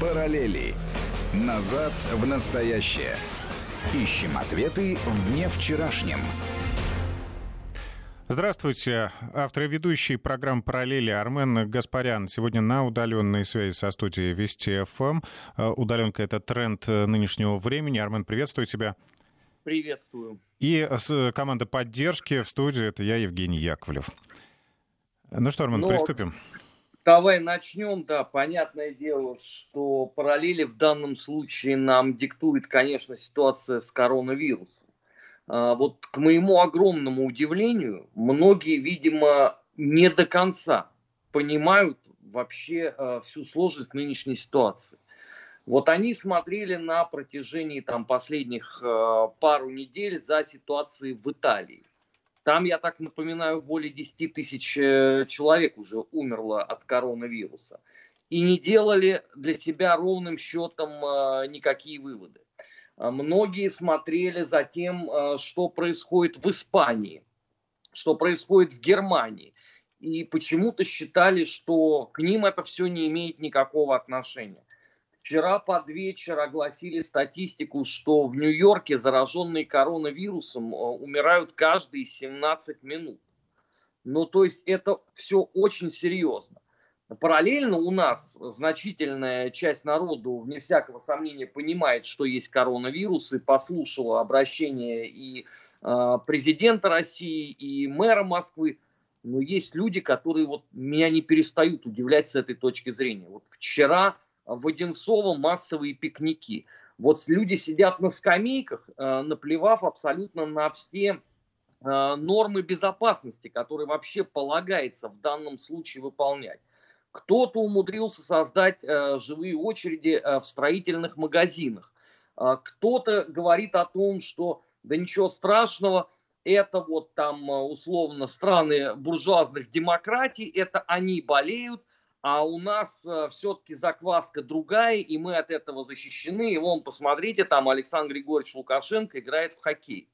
Параллели. Назад в настоящее. Ищем ответы в дне вчерашнем. Здравствуйте. Автор и ведущий программы «Параллели» Армен Гаспарян. Сегодня на удаленной связи со студией Вести ФМ. Э, удаленка — это тренд нынешнего времени. Армен, приветствую тебя. Приветствую. И команда поддержки в студии — это я, Евгений Яковлев. Ну что, Армен, Но... приступим. Давай начнем, да, понятное дело, что параллели в данном случае нам диктует, конечно, ситуация с коронавирусом. А, вот к моему огромному удивлению, многие, видимо, не до конца понимают вообще а, всю сложность нынешней ситуации. Вот они смотрели на протяжении там, последних а, пару недель за ситуацией в Италии. Там, я так напоминаю, более 10 тысяч э, человек уже умерло от коронавируса. И не делали для себя ровным счетом э, никакие выводы. А многие смотрели за тем, э, что происходит в Испании, что происходит в Германии. И почему-то считали, что к ним это все не имеет никакого отношения. Вчера под вечер огласили статистику, что в Нью-Йорке зараженные коронавирусом э, умирают каждые 17 минут. Ну, то есть это все очень серьезно. Параллельно у нас значительная часть народу, вне всякого сомнения, понимает, что есть коронавирус, и послушала обращение и э, президента России, и мэра Москвы. Но есть люди, которые вот меня не перестают удивлять с этой точки зрения. Вот вчера в Одинцово массовые пикники. Вот люди сидят на скамейках, э, наплевав абсолютно на все э, нормы безопасности, которые вообще полагается в данном случае выполнять. Кто-то умудрился создать э, живые очереди в строительных магазинах. Кто-то говорит о том, что да ничего страшного, это вот там условно страны буржуазных демократий, это они болеют, а у нас э, все-таки закваска другая, и мы от этого защищены. И вон, посмотрите, там Александр Григорьевич Лукашенко играет в хоккей.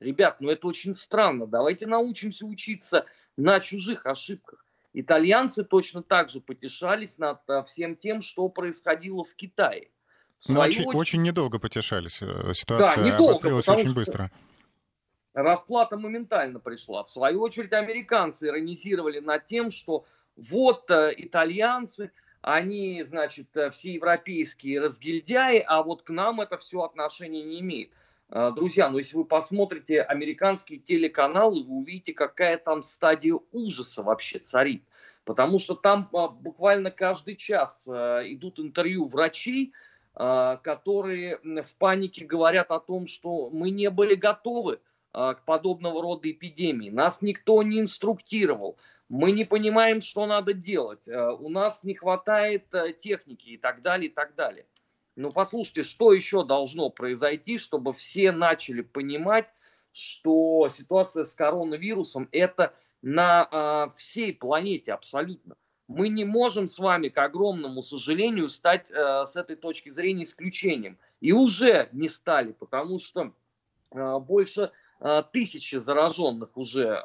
Ребят, ну это очень странно. Давайте научимся учиться на чужих ошибках. Итальянцы точно так же потешались над э, всем тем, что происходило в Китае. В ну, очень, очередь... очень недолго потешались. Э, ситуация да, недолго, обострилась очень быстро. Расплата моментально пришла. В свою очередь американцы иронизировали над тем, что вот э, итальянцы, они, значит, э, все европейские разгильдяи, а вот к нам это все отношение не имеет. Э, друзья, ну если вы посмотрите американские телеканалы, вы увидите, какая там стадия ужаса вообще царит. Потому что там буквально каждый час идут интервью врачей, которые в панике говорят о том, что мы не были готовы к подобного рода эпидемии. Нас никто не инструктировал мы не понимаем, что надо делать, э, у нас не хватает э, техники и так далее, и так далее. Ну, послушайте, что еще должно произойти, чтобы все начали понимать, что ситуация с коронавирусом это на э, всей планете абсолютно. Мы не можем с вами, к огромному сожалению, стать с этой точки зрения исключением. И уже не стали, потому что больше тысячи зараженных уже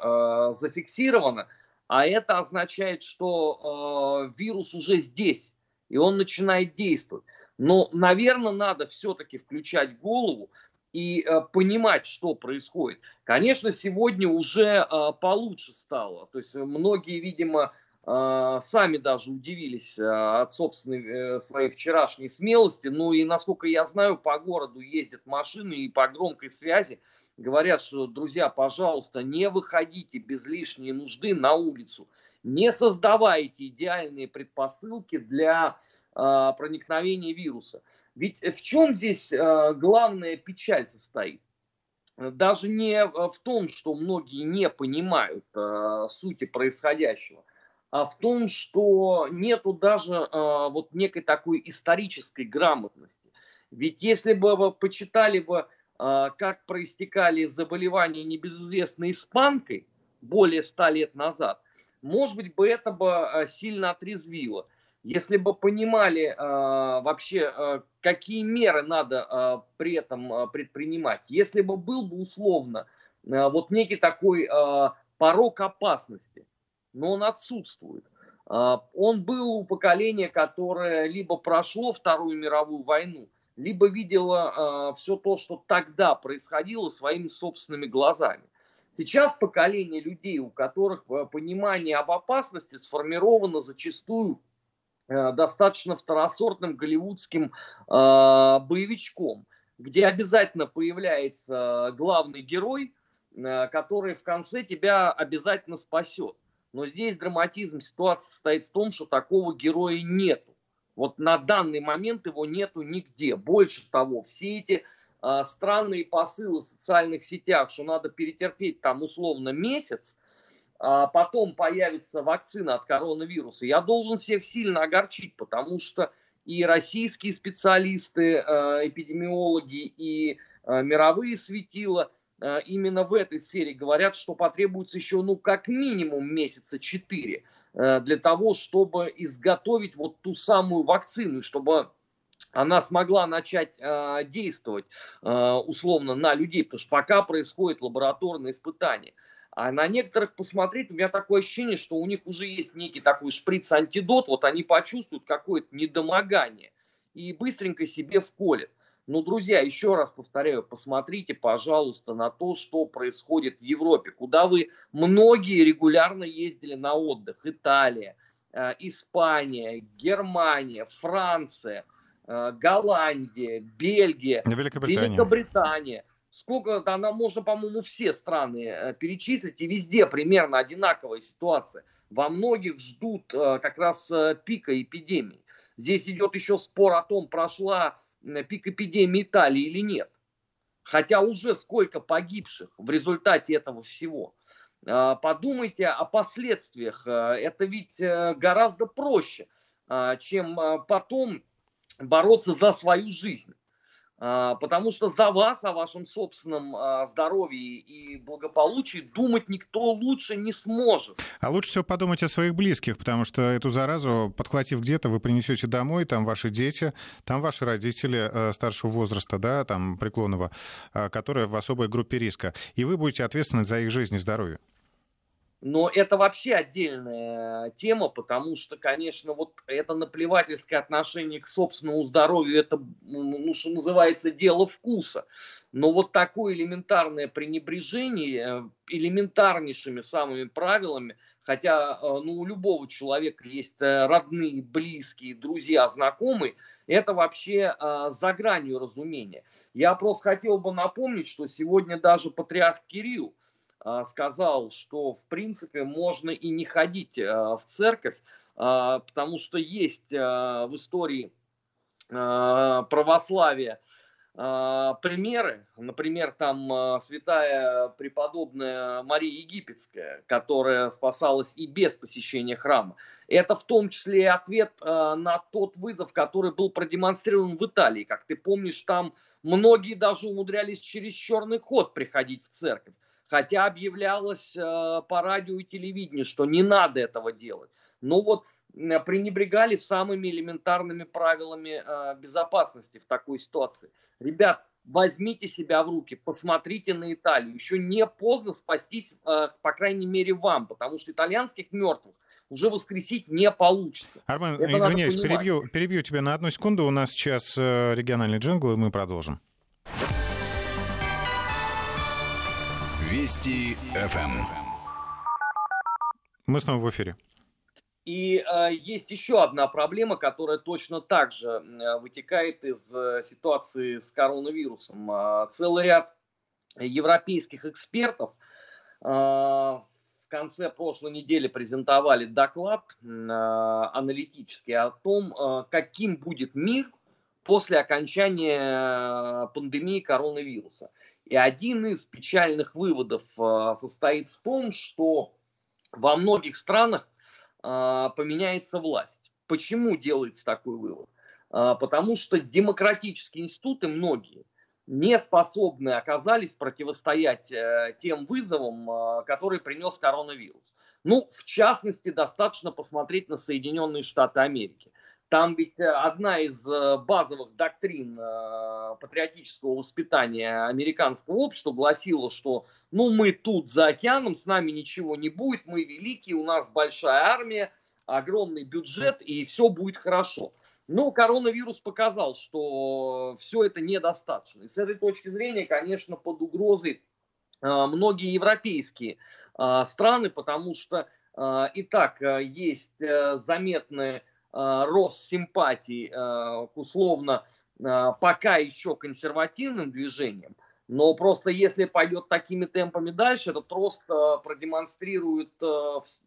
зафиксировано. А это означает, что э, вирус уже здесь, и он начинает действовать. Но, наверное, надо все-таки включать голову и э, понимать, что происходит. Конечно, сегодня уже э, получше стало. То есть многие, видимо, э, сами даже удивились э, от собственной э, своей вчерашней смелости. Ну и, насколько я знаю, по городу ездят машины и по громкой связи говорят, что, друзья, пожалуйста, не выходите без лишней нужды на улицу, не создавайте идеальные предпосылки для э, проникновения вируса. Ведь в чем здесь э, главная печаль состоит? Даже не в том, что многие не понимают э, сути происходящего, а в том, что нету даже э, вот некой такой исторической грамотности. Ведь если бы вы почитали бы как проистекали заболевания небезызвестной испанкой более ста лет назад, может быть, бы это бы а, сильно отрезвило. Если бы понимали э, вообще, какие меры надо при этом предпринимать, если бы был бы условно вот некий такой порог опасности, но он отсутствует. Он был у поколения, которое либо прошло Вторую мировую войну, либо видело все то, что тогда происходило своими собственными глазами. Сейчас поколение людей, у которых понимание об опасности сформировано зачастую достаточно второсортным голливудским боевичком – где обязательно появляется главный герой, э, который в конце тебя обязательно спасет. Но здесь драматизм ситуации состоит в том, что такого героя нету. Вот на данный момент его нету нигде. Больше того, все эти э, странные посылы в социальных сетях, что надо перетерпеть там условно месяц, а потом появится вакцина от коронавируса, я должен всех сильно огорчить, потому что и российские специалисты, э, эпидемиологи, и э, мировые светила э, именно в этой сфере говорят, что потребуется еще, ну, как минимум месяца четыре для того, чтобы изготовить вот ту самую вакцину, чтобы она смогла начать э, действовать э, условно на людей, потому что пока происходит лабораторное испытание. А на некоторых посмотреть, у меня такое ощущение, что у них уже есть некий такой шприц-антидот, вот они почувствуют какое-то недомогание и быстренько себе вколят. Но, друзья, еще раз повторяю, посмотрите, пожалуйста, на то, что происходит в Европе, куда вы многие регулярно ездили на отдых. Италия, э, Испания, Германия, Франция, э, Голландия, Бельгия, Великобритания. Великобритания – сколько, она можно, по-моему, все страны э, перечислить, и везде примерно одинаковая ситуация. Во многих ждут как раз пика эпидемии. Здесь идет еще спор о том, прошла пик эпидемии Италии или нет. Хотя уже сколько погибших в результате этого всего. Подумайте о последствиях. Это ведь гораздо проще, чем потом бороться за свою жизнь. А, потому что за вас, о вашем собственном а, здоровье и благополучии думать никто лучше не сможет. А лучше всего подумать о своих близких, потому что эту заразу, подхватив где-то, вы принесете домой, там ваши дети, там ваши родители э, старшего возраста, да, там преклонного, а, которые в особой группе риска, и вы будете ответственны за их жизнь и здоровье. Но это вообще отдельная тема, потому что, конечно, вот это наплевательское отношение к собственному здоровью, это, ну, что называется, дело вкуса. Но вот такое элементарное пренебрежение э, элементарнейшими самыми правилами, хотя э, ну, у любого человека есть э, родные, близкие, друзья, знакомые, это вообще за гранью разумения. Я просто хотел бы напомнить, что сегодня даже патриарх Кирилл, сказал, что в принципе можно и не ходить а, в церковь, а, потому что есть в истории православия примеры, например, там святая преподобная Мария Египетская, которая спасалась и без посещения храма. Это в том числе и ответ на тот вызов, который был продемонстрирован в Италии. Как ты помнишь, там многие даже умудрялись через черный ход приходить в церковь хотя объявлялось э, по радио и телевидению, что не надо этого делать. Но вот пренебрегали самыми элементарными правилами э, безопасности в такой ситуации. Ребят, возьмите себя в руки, посмотрите на Италию. Еще не поздно спастись, э, по крайней мере, вам, потому что итальянских мертвых уже воскресить не получится. Армен, Это извиняюсь, перебью, перебью тебя на одну секунду. У нас сейчас региональный джингл, и мы продолжим. Вести ФМ. Эм. Мы снова в эфире. И э, есть еще одна проблема, которая точно так же э, вытекает из э, ситуации с коронавирусом. Э, целый ряд европейских экспертов э, в конце прошлой недели презентовали доклад э, аналитический о том, э, каким будет мир после окончания э, пандемии коронавируса. И один из печальных выводов а, состоит в том, что во многих странах а, поменяется власть. Почему делается такой вывод? А, потому что демократические институты многие не способны оказались противостоять э, тем вызовам, которые принес коронавирус. Ну, в частности, достаточно посмотреть на Соединенные Штаты Америки. Там ведь э, одна из э, базовых доктрин э, патриотического воспитания американского общества гласила, что ну мы тут за океаном, с нами ничего не будет, мы великие, у нас большая армия, огромный бюджет, и все будет хорошо. Но коронавирус показал, что все это недостаточно. И с этой точки зрения, конечно, под угрозой многие европейские страны, потому что и так есть заметный рост симпатий к условно пока еще консервативным движениям. Но просто если пойдет такими темпами дальше, этот рост продемонстрирует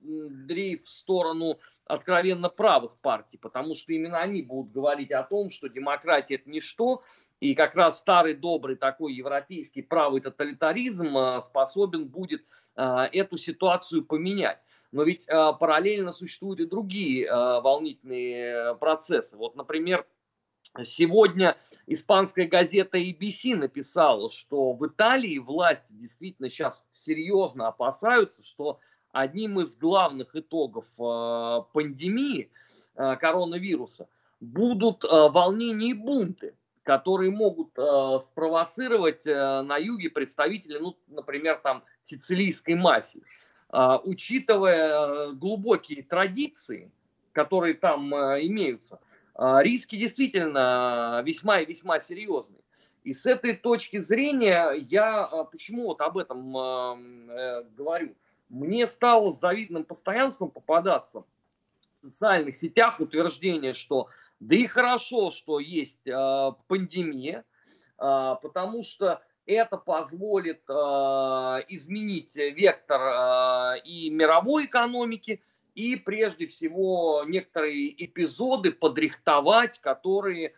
дрейф в сторону откровенно правых партий, потому что именно они будут говорить о том, что демократия это ничто, и как раз старый добрый такой европейский правый тоталитаризм способен будет эту ситуацию поменять. Но ведь а, параллельно существуют и другие волнительные процессы. Вот, например, сегодня испанская газета ABC написала, что в Италии власти действительно сейчас серьезно опасаются, что одним из главных итогов э, пандемии э, коронавируса будут э, волнения и бунты, которые могут спровоцировать на юге представители, ну, например, там сицилийской мафии. Учитывая глубокие традиции, которые там имеются, риски действительно весьма и весьма серьезные. И с этой точки зрения я почему вот об этом говорю? мне стало с завидным постоянством попадаться в социальных сетях утверждение, что да и хорошо, что есть э, пандемия, э, потому что это позволит э, изменить вектор э, и мировой экономики, и прежде всего некоторые эпизоды подрихтовать, которые э,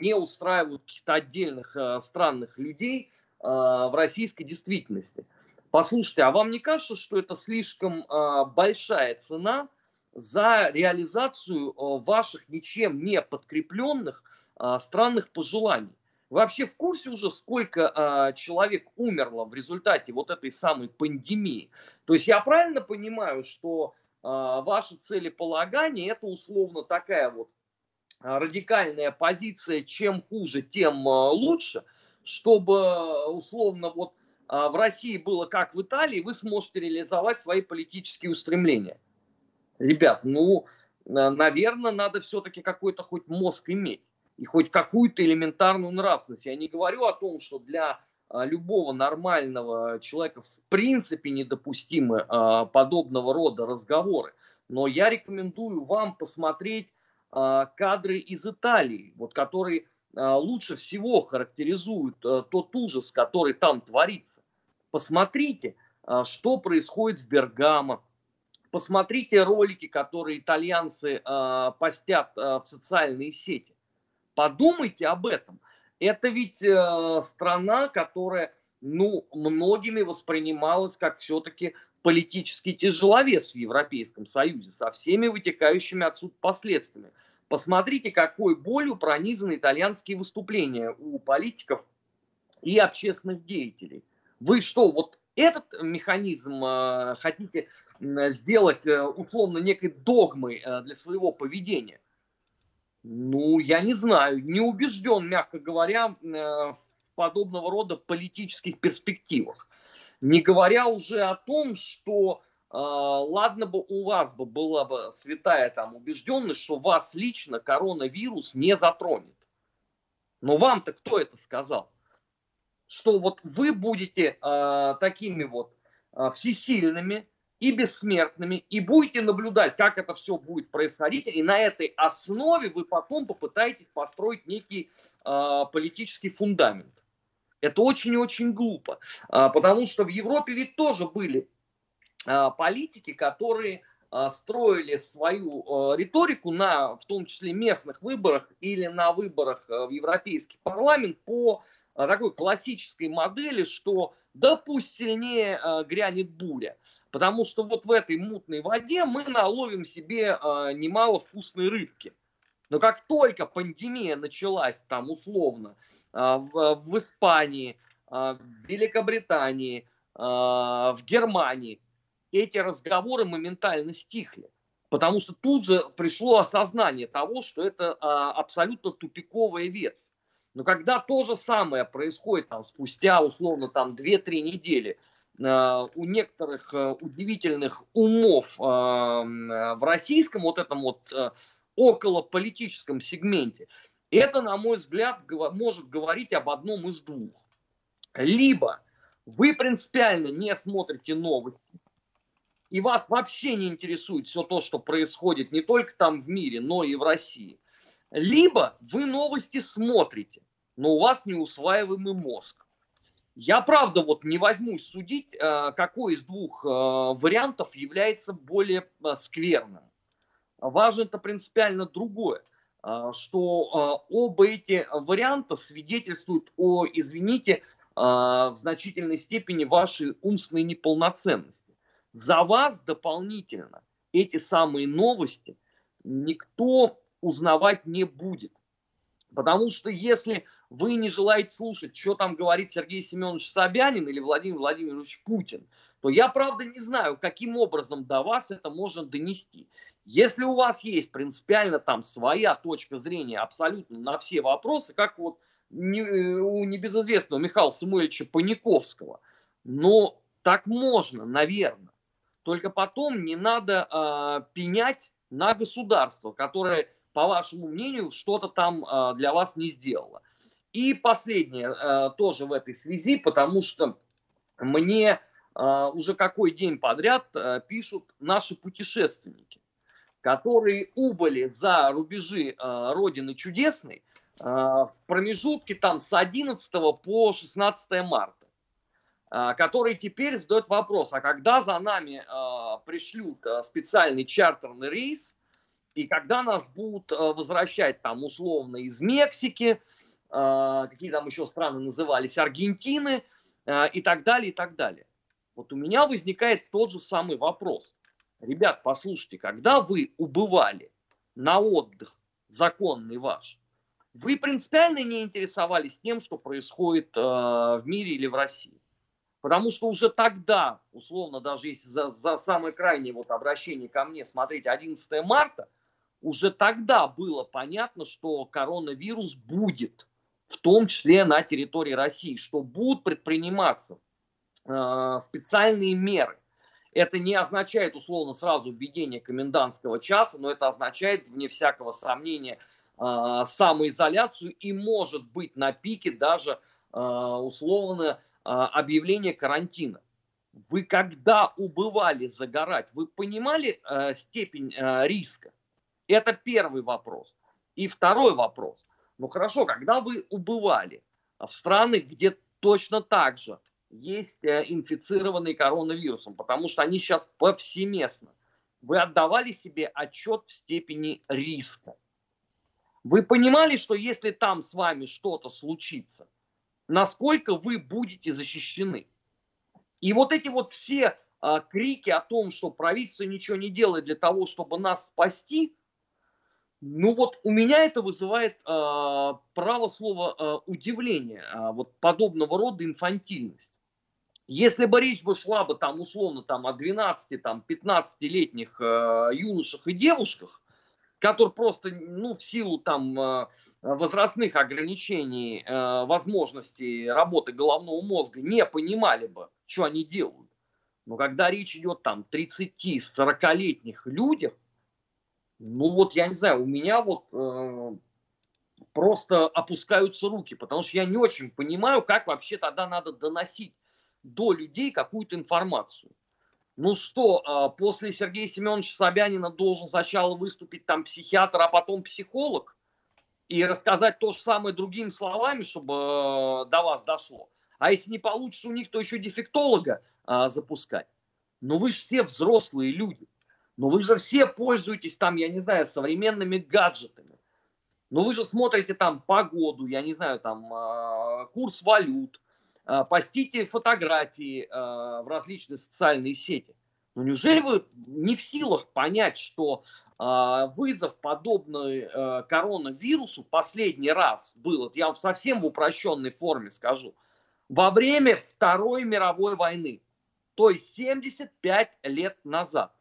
не устраивают каких-то отдельных э, странных людей э, в российской действительности. Послушайте, а вам не кажется, что это слишком большая цена за реализацию ваших ничем не подкрепленных странных пожеланий? Вы вообще в курсе уже, сколько э, человек умерло в результате вот этой самой пандемии? То есть я правильно понимаю, что э, ваше целеполагание это условно такая вот радикальная позиция, чем хуже, тем э, лучше, чтобы условно вот а, в России было как в Италии, вы сможете реализовать свои политические устремления. Ребят, ну, наверное, надо все-таки какой-то хоть мозг иметь и хоть какую-то элементарную нравственность. Я не говорю о том, что для а, любого нормального человека в принципе недопустимы а, подобного рода разговоры. Но я рекомендую вам посмотреть кадры из Италии, вот которые лучше всего характеризуют тот ужас, который там творится. Посмотрите, а, что происходит в Бергамо. Посмотрите ролики, которые итальянцы а, постят а, в социальные сети. Подумайте об этом. Это ведь э, страна, которая, ну, многими воспринималась как все-таки политический тяжеловес в Европейском Союзе со всеми вытекающими отсюда последствиями. Посмотрите, какой болью пронизаны итальянские выступления у политиков и общественных деятелей. Вы что, вот этот механизм э, хотите сделать э, условно некой догмой э, для своего поведения? Ну, я не знаю, не убежден, мягко говоря, в подобного рода политических перспективах. Не говоря уже о том, что э, ладно бы у вас бы была бы святая там убежденность, что вас лично коронавирус не затронет. Но вам-то кто это сказал? что вот вы будете э, такими вот э, всесильными и бессмертными, и будете наблюдать, как это все будет происходить, и на этой основе вы потом попытаетесь построить некий э, политический фундамент. Это очень и очень глупо, э, потому что в Европе ведь тоже были э, политики, которые строили свою э, риторику на, в том числе, местных выборах или на выборах в Европейский парламент по а, такой классической модели, что да пусть сильнее э, грянет буря. Потому что вот в этой мутной воде мы наловим себе э, немало вкусной рыбки. Но как только пандемия началась там условно э, в, в Испании, э, в Великобритании, э, в Германии, эти разговоры моментально стихли. Потому что тут же пришло осознание того, что это э, абсолютно тупиковая ветвь. Но когда то же самое происходит там, спустя условно там 2-3 недели у некоторых удивительных умов в российском вот этом вот около политическом сегменте, это, на мой взгляд, может говорить об одном из двух. Либо вы принципиально не смотрите новости, и вас вообще не интересует все то, что происходит не только там в мире, но и в России. Либо вы новости смотрите, но у вас неусваиваемый мозг. Я правда вот не возьмусь судить, э, какой из двух э, вариантов является более э, скверным. Важно это принципиально другое, что оба эти варианта свидетельствуют о, извините, в значительной степени вашей умственной неполноценности. За вас дополнительно эти самые новости никто узнавать не будет. Потому что если вы не желаете слушать, что там говорит Сергей Семенович Собянин или Владимир Владимирович Путин, то я, правда, не знаю, каким образом до вас это можно донести. Если у вас есть принципиально там своя точка зрения абсолютно на все вопросы, как вот не, у небезызвестного Михаила Самуэльевича Паниковского, но так можно, наверное. Только потом не надо э, пенять на государство, которое, по вашему мнению, что-то там э, для вас не сделало. И последнее э, тоже в этой связи, потому что мне э, уже какой день подряд э, пишут наши путешественники, которые убыли за рубежи Родины Чудесной в промежутке там с 11 по 16 марта которые теперь задают вопрос, а когда за нами пришлют специальный чартерный рейс, и когда нас будут возвращать там условно из Мексики, какие там еще страны назывались, Аргентины а, и так далее, и так далее. Вот у меня возникает тот же самый вопрос. Ребят, послушайте, когда вы убывали на отдых, законный ваш, вы принципиально не интересовались тем, что происходит э, в мире или в России. Потому что уже тогда, условно, даже если за, за самое крайнее вот обращение ко мне смотреть 11 марта, уже тогда было понятно, что коронавирус будет в том числе на территории России, что будут предприниматься э, специальные меры. Это не означает условно сразу введение комендантского часа, но это означает, вне всякого сомнения, э, самоизоляцию и может быть на пике даже э, условно э, объявление карантина. Вы когда убывали загорать, вы понимали э, степень э, риска? Это первый вопрос. И второй вопрос. Ну хорошо, когда вы убывали в страны, где точно так же есть э, инфицированные коронавирусом, потому что они сейчас повсеместно, вы отдавали себе отчет в степени риска. Вы понимали, что если там с вами что-то случится, насколько вы будете защищены. И вот эти вот все а, крики о том, что правительство ничего не делает для того, чтобы нас спасти, ну вот у меня это вызывает э, право слова э, удивление, э, вот подобного рода инфантильность. Если бы речь бы шла бы там условно там о 12, там 15-летних э, юношах и девушках, которые просто ну в силу там э, возрастных ограничений, э, возможностей работы головного мозга не понимали бы, что они делают. Но когда речь идет там 30-40-летних людях, ну вот, я не знаю, у меня вот э, просто опускаются руки, потому что я не очень понимаю, как вообще тогда надо доносить до людей какую-то информацию. Ну что, э, после Сергея Семеновича Собянина должен сначала выступить там психиатр, а потом психолог и рассказать то же самое другими словами, чтобы э, до вас дошло. А если не получится у них, то еще дефектолога э, запускать. Но вы же все взрослые люди. Но вы же все пользуетесь там, я не знаю, современными гаджетами. Но вы же смотрите там погоду, я не знаю, там а, курс валют, а, постите фотографии а, в различные социальные сети. Но неужели вы не в силах понять, что вызов подобный коронавирусу последний раз был, я вам совсем в упрощенной форме скажу, во время Второй мировой войны, то есть 75 лет назад.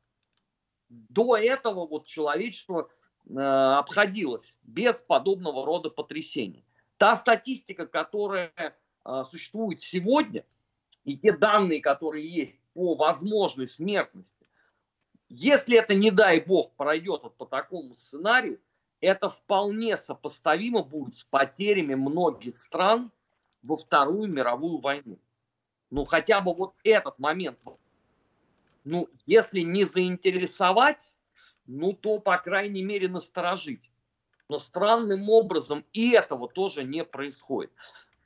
До этого вот человечество э, обходилось без подобного рода потрясений. Та статистика, которая э, существует сегодня, и те данные, которые есть по возможной смертности, если это, не дай бог, пройдет вот по такому сценарию, это вполне сопоставимо будет с потерями многих стран во Вторую мировую войну. Ну, хотя бы вот этот момент. Ну, если не заинтересовать, ну, то, по крайней мере, насторожить. Но странным образом и этого тоже не происходит.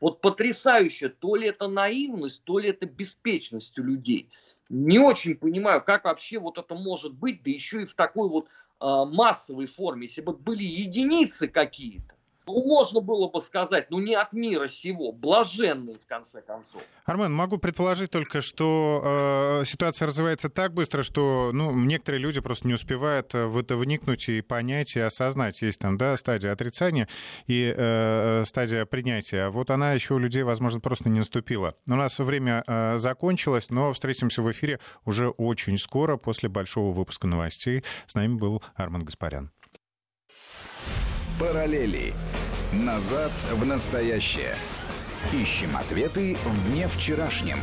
Вот потрясающе, то ли это наивность, то ли это беспечность у людей. Не очень понимаю, как вообще вот это может быть, да еще и в такой вот э, массовой форме. Если бы были единицы какие-то, ну, можно было бы сказать, ну, не от мира сего, блаженный, в конце концов. Армен, могу предположить только, что э, ситуация развивается так быстро, что ну, некоторые люди просто не успевают э, в это вникнуть и понять, и осознать. Есть там, да, стадия отрицания и э, стадия принятия. Вот она еще у людей, возможно, просто не наступила. У нас время э, закончилось, но встретимся в эфире уже очень скоро, после большого выпуска новостей. С нами был Армен Гаспарян. Параллели. Назад в настоящее. Ищем ответы в дне вчерашнем.